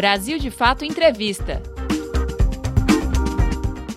Brasil de Fato Entrevista.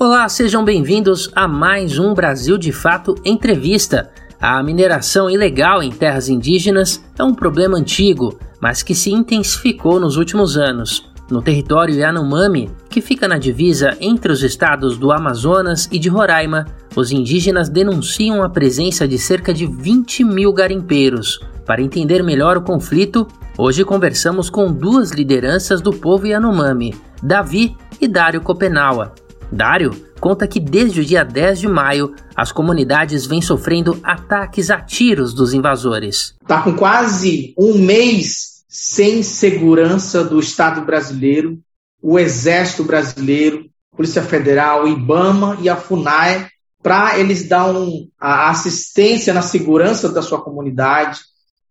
Olá, sejam bem-vindos a mais um Brasil de Fato Entrevista. A mineração ilegal em terras indígenas é um problema antigo, mas que se intensificou nos últimos anos. No território Yanomami, que fica na divisa entre os estados do Amazonas e de Roraima, os indígenas denunciam a presença de cerca de 20 mil garimpeiros. Para entender melhor o conflito, hoje conversamos com duas lideranças do povo Yanomami, Davi e Dário Copenaua. Dário conta que desde o dia 10 de maio as comunidades vêm sofrendo ataques a tiros dos invasores. Está com quase um mês sem segurança do Estado brasileiro, o Exército brasileiro, Polícia Federal, IBAMA e a FUNAI, para eles dar um, a assistência na segurança da sua comunidade.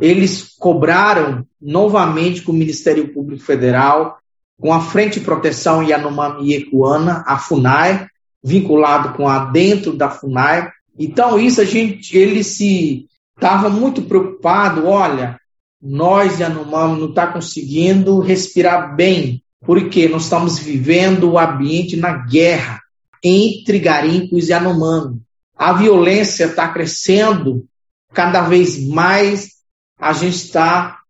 Eles cobraram novamente com o Ministério Público Federal, com a Frente de Proteção Yanomami Ecuana, a FUNAI, vinculado com a dentro da FUNAI. Então, isso a gente, ele se estava muito preocupado, olha, nós, Yanomami, não está conseguindo respirar bem, porque nós estamos vivendo o ambiente na guerra entre garimpos e Yanomami. A violência está crescendo cada vez mais, a gente está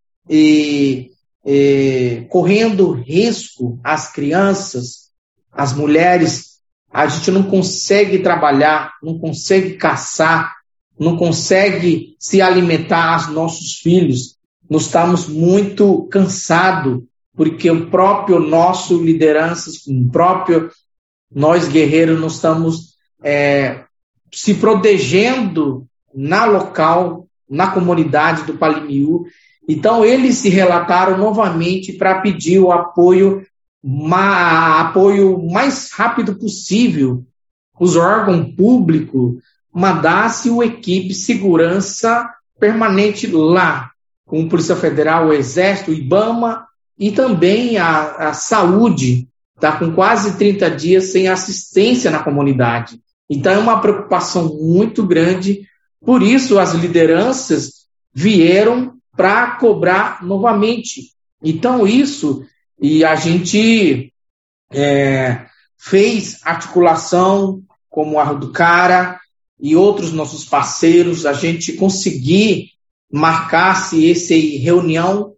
correndo risco, as crianças, as mulheres, a gente não consegue trabalhar, não consegue caçar, não consegue se alimentar os nossos filhos. Nós estamos muito cansados, porque o próprio nosso lideranças, o próprio nós guerreiros, nós estamos é, se protegendo na local, na comunidade do Palimiú. Então, eles se relataram novamente para pedir o apoio, ma, apoio mais rápido possível. Os órgãos públicos mandasse o equipe segurança permanente lá, com Polícia Federal, o Exército, o IBAMA e também a, a saúde, está com quase 30 dias sem assistência na comunidade. Então é uma preocupação muito grande, por isso as lideranças vieram para cobrar novamente. Então isso, e a gente é, fez articulação como a do Cara e outros nossos parceiros, a gente conseguir marcasse essa reunião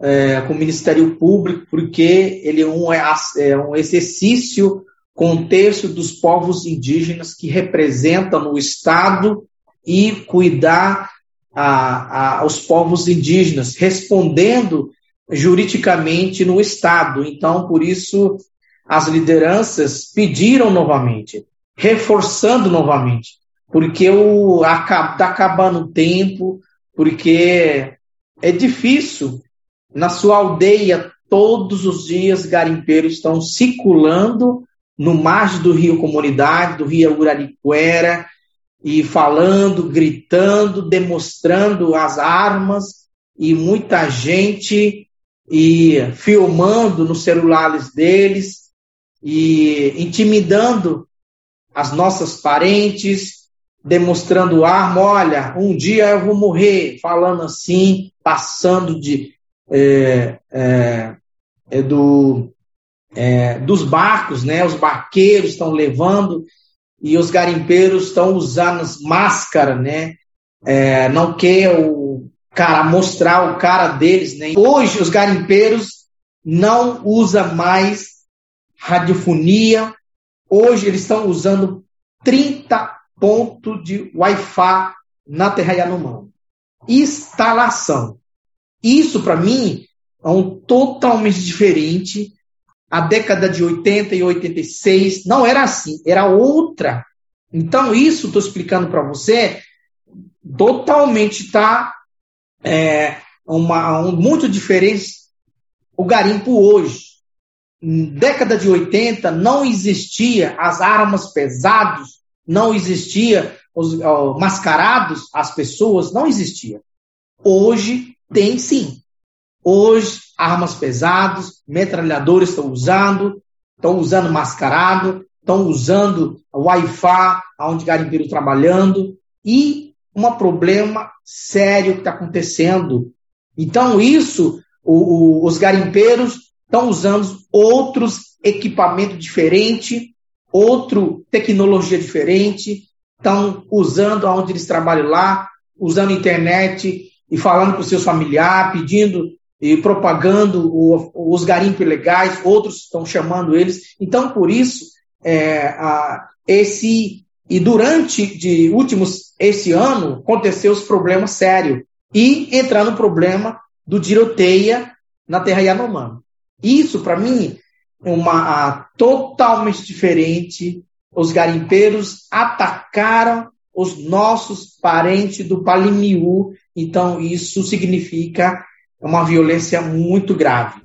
é, com o Ministério Público, porque ele é um, é, é um exercício contexto dos povos indígenas que representam no Estado e cuidar a, a, aos povos indígenas, respondendo juridicamente no Estado. Então, por isso, as lideranças pediram novamente, reforçando novamente, porque está acabando o tempo, porque é difícil. Na sua aldeia, todos os dias, garimpeiros estão circulando no margem do rio Comunidade, do rio Uraricuera, e falando, gritando, demonstrando as armas, e muita gente e filmando nos celulares deles. E intimidando as nossas parentes, demonstrando arma, olha, um dia eu vou morrer, falando assim, passando de é, é, é do, é, dos barcos, né? Os barqueiros estão levando e os garimpeiros estão usando as máscaras, né? É, não quer o cara mostrar o cara deles, né? Hoje os garimpeiros não usam mais radiofonia. Hoje eles estão usando 30 ponto de Wi-Fi na Terra Yanomami. Instalação. Isso, para mim, é um totalmente diferente. A década de 80 e 86 não era assim, era outra. Então, isso estou explicando para você, totalmente está é, uma, um, muito diferente o garimpo hoje. Década de 80 não existia as armas pesadas não existia os mascarados, as pessoas, não existia. Hoje tem sim. Hoje, armas pesadas, metralhadores estão usando, estão usando mascarado, estão usando Wi-Fi, onde garimpeiro trabalhando, e um problema sério que está acontecendo. Então, isso, o, o, os garimpeiros estão usando outros equipamentos diferentes, outra tecnologia diferente, estão usando onde eles trabalham lá, usando internet e falando com seus familiares, pedindo e propagando o, os garimpos legais, outros estão chamando eles. Então, por isso, é, a, esse e durante de últimos esse ano aconteceu os problemas sérios e entrando o problema do tiroteia na terra Yanomami. Isso para mim é uma a, totalmente diferente. Os garimpeiros atacaram os nossos parentes do Palimiú, então isso significa uma violência muito grave.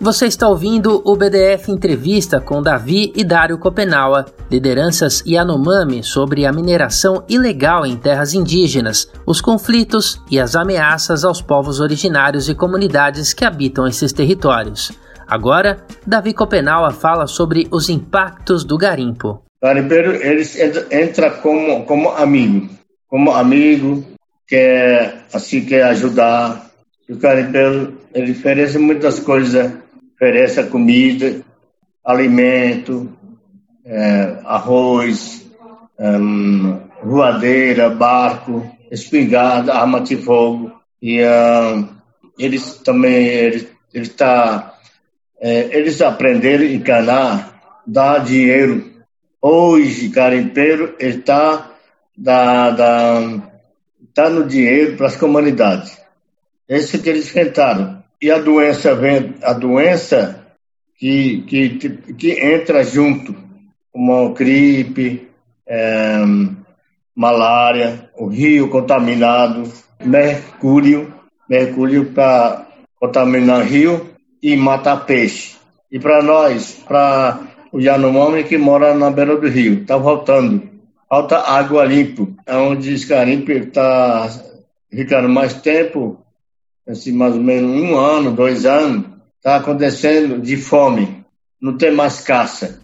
Você está ouvindo o BDF Entrevista com Davi e Dário Copenaua, lideranças Yanomami sobre a mineração ilegal em terras indígenas, os conflitos e as ameaças aos povos originários e comunidades que habitam esses territórios. Agora, Davi Copenaua fala sobre os impactos do garimpo. O garimpeiro eles entra como como amigo, como amigo quer assim quer ajudar. O garimpeiro ele oferece muitas coisas oferece comida, alimento, é, arroz, um, voadeira, barco, espingarda, arma de fogo. E um, eles também, eles, eles, tá, é, eles aprenderam a encanar, dar dinheiro. Hoje, garimpeiro está da, da, tá no dinheiro para as comunidades. Esse que eles enfrentaram e a doença vem, a doença que, que, que entra junto, como gripe, é, malária, o rio contaminado, mercúrio, mercúrio para contaminar rio e matar peixe. E para nós, para o Yanomami que mora na beira do rio, está voltando. Falta água limpa, é onde esse garimpo está ficando mais tempo, assim, mais ou menos um ano, dois anos, está acontecendo de fome, não tem mais caça.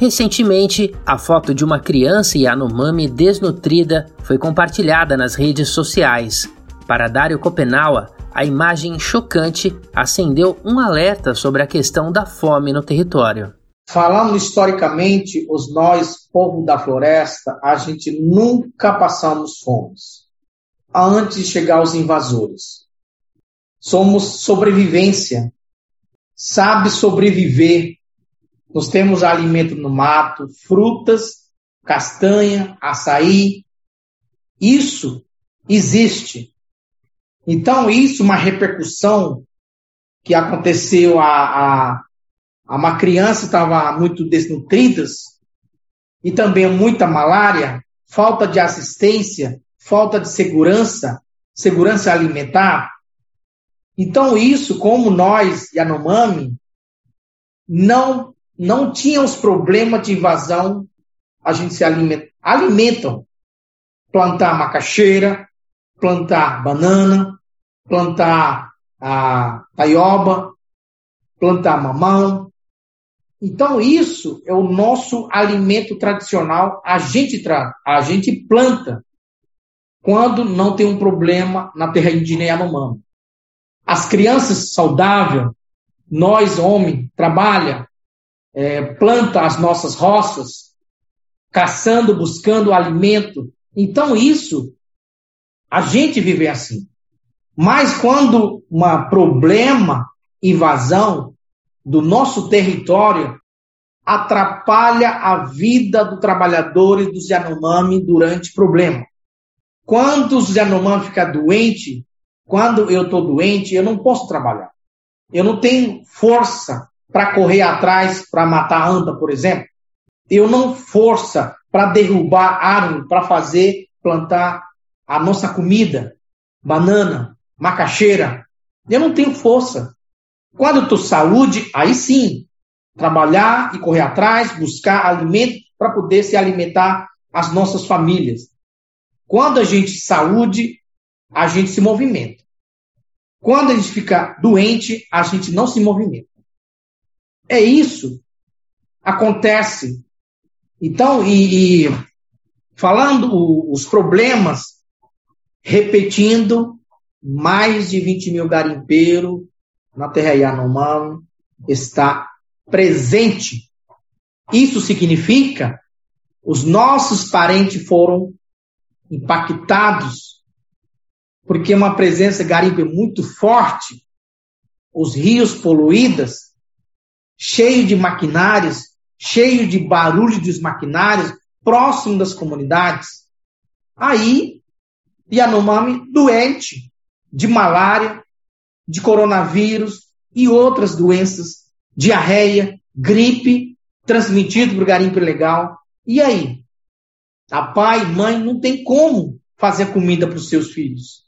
Recentemente, a foto de uma criança Yanomami desnutrida foi compartilhada nas redes sociais. Para Dário Copenaua, a imagem chocante acendeu um alerta sobre a questão da fome no território. Falando historicamente, os nós, povo da floresta, a gente nunca passamos fome antes de chegar aos invasores. Somos sobrevivência, sabe sobreviver. Nós temos alimento no mato, frutas, castanha, açaí. Isso existe. Então, isso é uma repercussão que aconteceu a, a uma criança estava muito desnutrida e também muita malária, falta de assistência, falta de segurança, segurança alimentar. Então, isso, como nós, Yanomami, não, não tínhamos problema de invasão, a gente se alimenta, alimentam. Plantar macaxeira, plantar banana, plantar a taioba, plantar mamão. Então, isso é o nosso alimento tradicional. A gente, a gente planta quando não tem um problema na terra indígena Yanomami. As crianças saudáveis, nós, homem, trabalha, é, planta as nossas roças, caçando, buscando alimento. Então, isso, a gente vive assim. Mas quando um problema, invasão do nosso território, atrapalha a vida do trabalhador e dos Yanomami durante problema. Quando os Yanomami ficar doente, quando eu estou doente, eu não posso trabalhar. Eu não tenho força para correr atrás para matar anta, por exemplo. Eu não força para derrubar árvore para fazer plantar a nossa comida, banana, macaxeira. Eu não tenho força. Quando estou saúde, aí sim, trabalhar e correr atrás, buscar alimento para poder se alimentar as nossas famílias. Quando a gente saúde, a gente se movimenta. Quando a gente fica doente, a gente não se movimenta. É isso. Acontece. Então, e, e falando os problemas, repetindo, mais de 20 mil garimpeiros na terra Yanomami está presente. Isso significa os nossos parentes foram impactados porque uma presença garimpa muito forte, os rios poluídos, cheio de maquinários, cheio de barulho dos maquinários, próximo das comunidades. Aí, Yanomami doente de malária, de coronavírus e outras doenças, diarreia, gripe, transmitido por garimpo ilegal. E aí? A pai, mãe não tem como fazer comida para os seus filhos.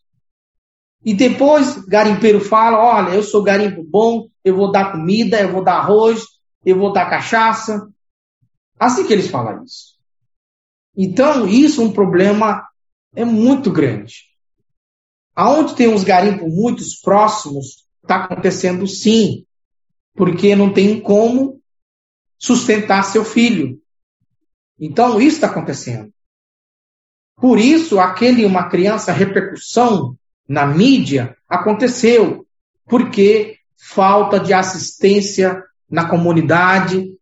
E depois, garimpeiro fala: olha, eu sou garimpo bom, eu vou dar comida, eu vou dar arroz, eu vou dar cachaça. Assim que eles falam isso. Então, isso é um problema é muito grande. Aonde tem uns garimpos muito próximos, está acontecendo sim, porque não tem como sustentar seu filho. Então, isso está acontecendo. Por isso, aquele uma criança repercussão na mídia aconteceu, porque falta de assistência na comunidade,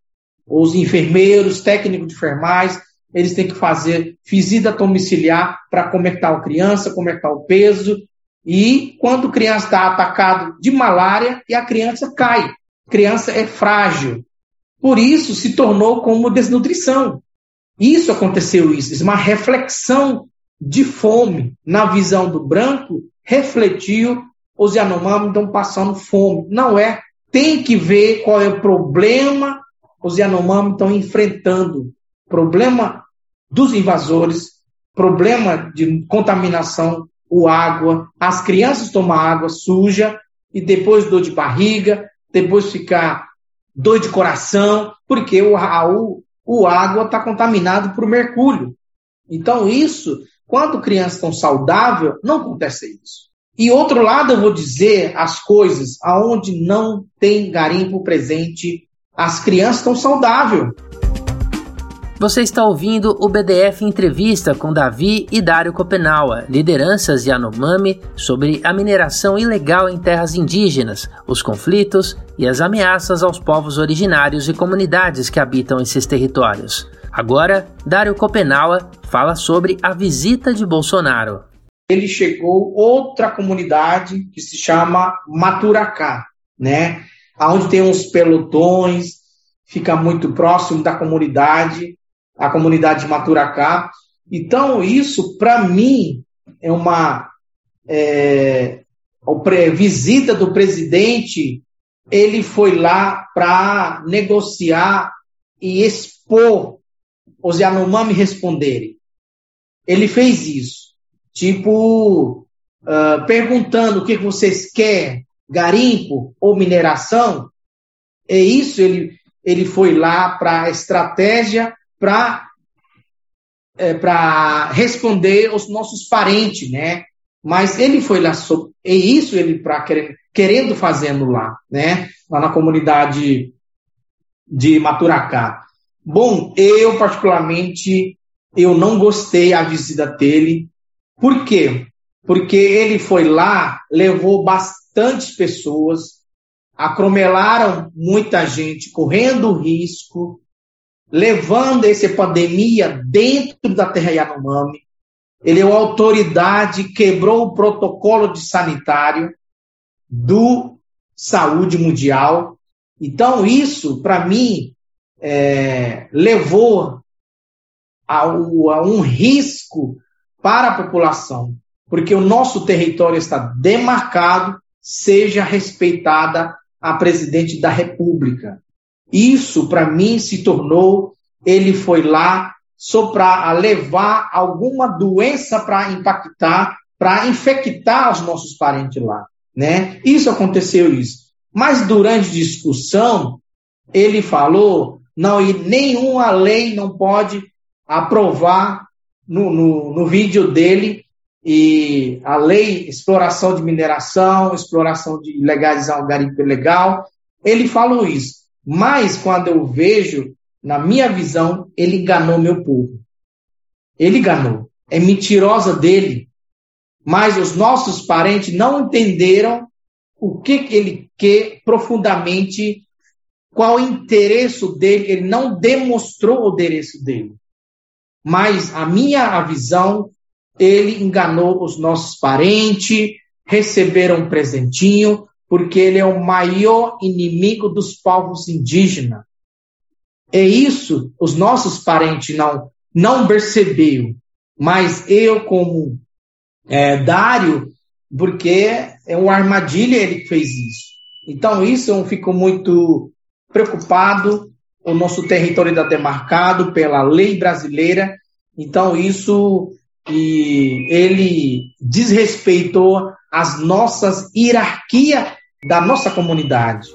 os enfermeiros, técnicos de enfermagem, eles têm que fazer visita domiciliar para como é está a criança, como é está o peso, e quando a criança está atacado de malária, e a criança cai. A criança é frágil. Por isso se tornou como desnutrição. Isso aconteceu isso, uma reflexão de fome na visão do branco refletiu os Yanomami estão passando fome. Não é. Tem que ver qual é o problema os Yanomami estão enfrentando. Problema dos invasores, problema de contaminação, o água, as crianças tomam água suja e depois dor de barriga, depois ficar dor de coração, porque o, a, o, o água está contaminado por mercúrio. Então, isso quando crianças estão saudáveis, não acontece isso. E outro lado, eu vou dizer as coisas aonde não tem garimpo presente, as crianças estão saudáveis. Você está ouvindo o BDF Entrevista com Davi e Dário Copenaua, lideranças Yanomami, sobre a mineração ilegal em terras indígenas, os conflitos e as ameaças aos povos originários e comunidades que habitam esses territórios. Agora, Dário Copenaua fala sobre a visita de Bolsonaro. Ele chegou outra comunidade que se chama Maturacá, né? Onde tem uns pelotões, fica muito próximo da comunidade, a comunidade de Maturacá. Então, isso, para mim, é uma é, visita do presidente. Ele foi lá para negociar e expor os Yanomami responderem. Ele fez isso, tipo, uh, perguntando o que vocês querem, garimpo ou mineração. É isso, ele, ele foi lá para a estratégia para é, para responder os nossos parentes, né? Mas ele foi lá, é isso ele para querendo, querendo fazendo lá, né? Lá na comunidade de Maturacá. Bom, eu particularmente eu não gostei da visita dele. Por quê? Porque ele foi lá, levou bastante pessoas, acromelaram muita gente, correndo risco, levando essa pandemia dentro da terra Yanomami. Ele é uma autoridade, quebrou o protocolo de sanitário do saúde mundial. Então, isso, para mim, é, levou a, a um risco para a população, porque o nosso território está demarcado, seja respeitada a presidente da República. Isso, para mim, se tornou, ele foi lá só para levar alguma doença para impactar, para infectar os nossos parentes lá. Né? Isso aconteceu isso. Mas durante discussão, ele falou não, e nenhuma lei não pode aprovar no, no, no vídeo dele e a lei exploração de mineração, exploração de legalizar o garimpo ilegal, ele falou isso. Mas quando eu vejo, na minha visão, ele enganou meu povo. Ele enganou. É mentirosa dele. mas os nossos parentes não entenderam o que, que ele quer profundamente, qual o interesse dele, ele não demonstrou o interesse dele. Mas a minha visão, ele enganou os nossos parentes, receberam um presentinho, porque ele é o maior inimigo dos povos indígenas. É isso, os nossos parentes não não percebeu, mas eu como é, Dário, porque é uma armadilha ele que fez isso. Então isso eu fico muito preocupado. O nosso território ainda demarcado pela lei brasileira. Então isso e ele desrespeitou as nossas hierarquias da nossa comunidade.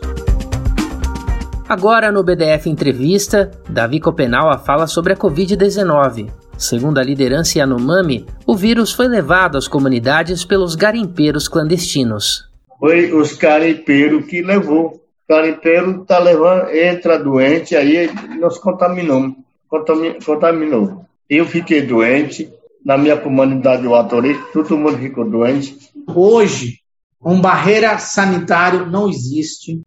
Agora no BDF Entrevista, Davi Copenau fala sobre a Covid-19. Segundo a liderança Yanomami, o vírus foi levado às comunidades pelos garimpeiros clandestinos. Foi os garimpeiros que levou. O garimpeiro tá levando, entra doente, aí nos contaminou. contaminou. Eu fiquei doente, na minha comunidade o Atorê, todo mundo ficou doente. Hoje, uma barreira sanitária não existe.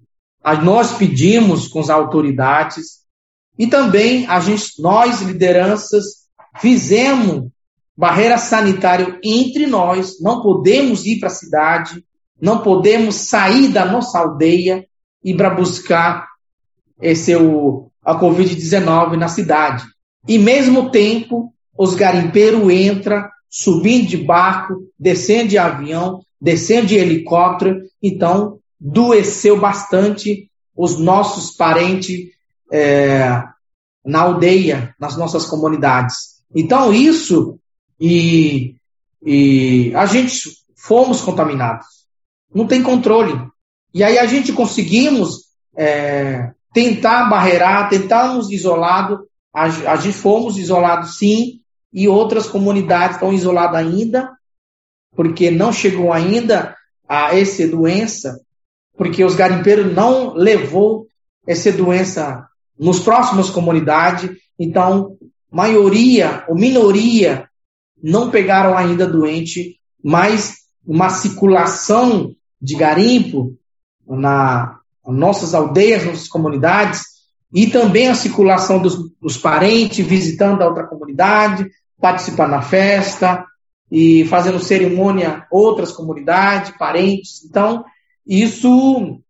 Nós pedimos com as autoridades. E também a gente, nós, lideranças, fizemos barreira sanitária entre nós, não podemos ir para a cidade, não podemos sair da nossa aldeia e para buscar esse o, a Covid-19 na cidade. E mesmo tempo, os garimpeiros entram subindo de barco, descendo de avião, descendo de helicóptero, então doeceu bastante os nossos parentes é, na aldeia, nas nossas comunidades. Então, isso, e, e a gente fomos contaminados. Não tem controle. E aí a gente conseguimos é, tentar barreirar, tentarmos isolado. A, a gente fomos isolados sim, e outras comunidades estão isoladas ainda, porque não chegou ainda a essa doença porque os garimpeiros não levou essa doença nos próximos comunidades, então maioria ou minoria não pegaram ainda doente, mas uma circulação de garimpo na nossas aldeias, nossas comunidades, e também a circulação dos, dos parentes visitando a outra comunidade, participando da festa e fazendo cerimônia outras comunidades, parentes. Então, isso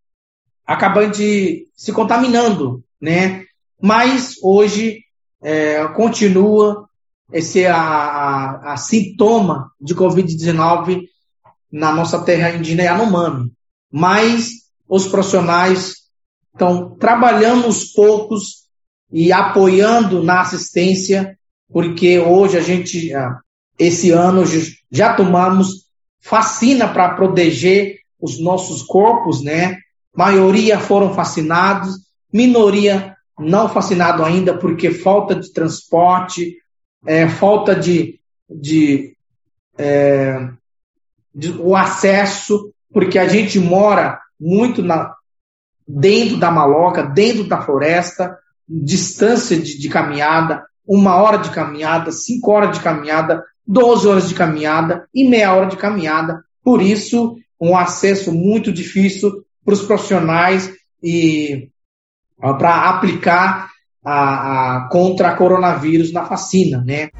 acaba de se contaminando, né? Mas hoje é, continua esse a, a, a sintoma de Covid-19 na nossa terra indígena Yanomami. Mas os profissionais estão trabalhando aos poucos e apoiando na assistência, porque hoje a gente, esse ano, já tomamos vacina para proteger os nossos corpos, né? Maioria foram fascinados, minoria não fascinado ainda porque falta de transporte, é, falta de, de, é, de, o acesso, porque a gente mora muito na, dentro da maloca, dentro da floresta, distância de, de caminhada, uma hora de caminhada, cinco horas de caminhada, 12 horas de caminhada e meia hora de caminhada. Por isso, um acesso muito difícil para os profissionais e para aplicar a, a, contra a coronavírus na vacina, né?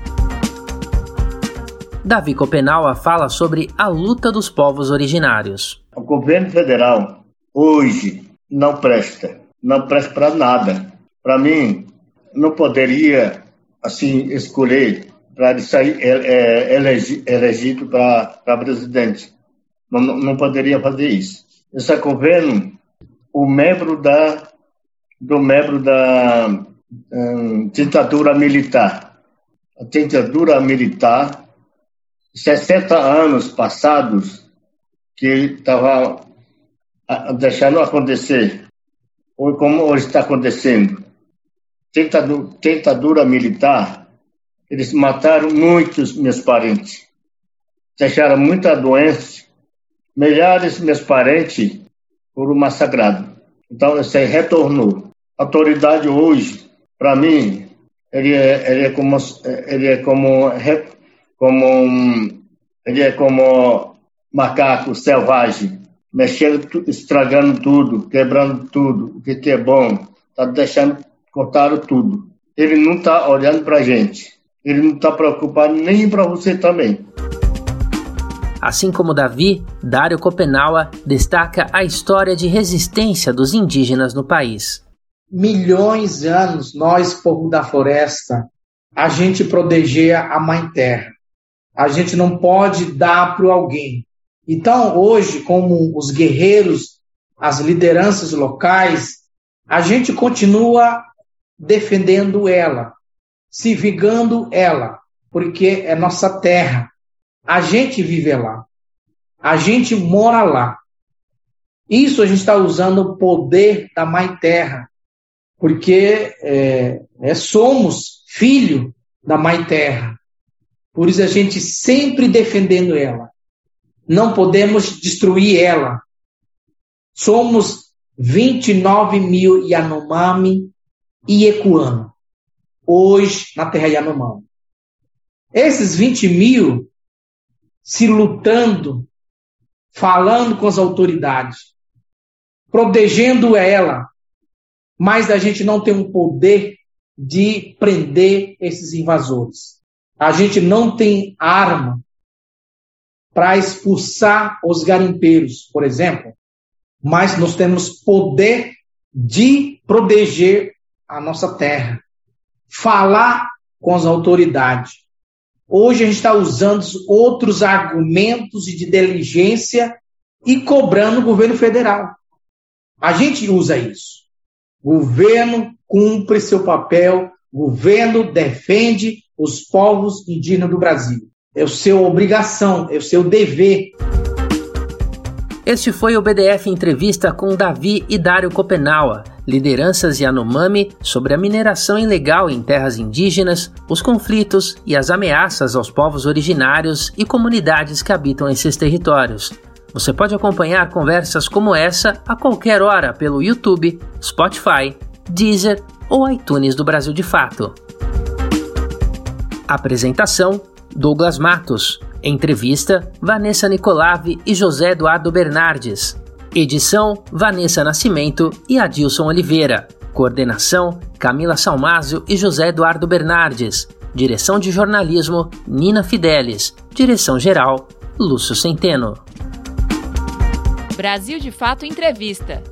Davi Copenau fala sobre a luta dos povos originários. O governo federal hoje não presta, não presta para nada. Para mim, não poderia assim escolher para sair é, é, elegido para presidente não, não poderia fazer isso. Esse governo, o membro da do membro da um, ditadura militar. A ditadura militar, 60 anos passados, que estava deixando acontecer, ou como hoje está acontecendo. Ditadura, ditadura militar, eles mataram muitos meus parentes, deixaram muita doença, milhares de meus parentes foram massacrados. Então, você retornou. A autoridade hoje, para mim, ele é, ele é como, ele é como, como Ele é como macaco selvagem, mexendo, estragando tudo, quebrando tudo, o que, é bom, está deixando, cortaram tudo. Ele não está olhando para a gente. Ele não está preocupado nem para você também. Assim como Davi, Dário Copenaua destaca a história de resistência dos indígenas no país. Milhões de anos, nós, povo da floresta, a gente protegia a mãe terra. A gente não pode dar para alguém. Então, hoje, como os guerreiros, as lideranças locais, a gente continua defendendo ela, se vigando ela, porque é nossa terra. A gente vive lá. A gente mora lá. Isso a gente está usando o poder da Mãe Terra, porque é, é, somos filho da Mãe Terra. Por isso a gente sempre defendendo ela. Não podemos destruir ela. Somos 29 mil Yanomami e Ecuano, hoje na terra Yanomami. Esses 20 mil se lutando, falando com as autoridades, protegendo ela, mas a gente não tem um poder de prender esses invasores. A gente não tem arma para expulsar os garimpeiros, por exemplo, mas nós temos poder de proteger a nossa terra, falar com as autoridades, Hoje a gente está usando outros argumentos de diligência e cobrando o governo federal. A gente usa isso. Governo cumpre seu papel, governo defende os povos indígenas do Brasil. É o seu obrigação, é o seu dever. Este foi o BDF Entrevista com Davi e Dário Copenaua, lideranças Yanomami sobre a mineração ilegal em terras indígenas, os conflitos e as ameaças aos povos originários e comunidades que habitam esses territórios. Você pode acompanhar conversas como essa a qualquer hora pelo YouTube, Spotify, Deezer ou iTunes do Brasil de Fato. Apresentação: Douglas Matos. Entrevista: Vanessa Nicolave e José Eduardo Bernardes. Edição: Vanessa Nascimento e Adilson Oliveira. Coordenação: Camila Salmásio e José Eduardo Bernardes. Direção de jornalismo: Nina Fidelis. Direção geral: Lúcio Centeno. Brasil de Fato Entrevista.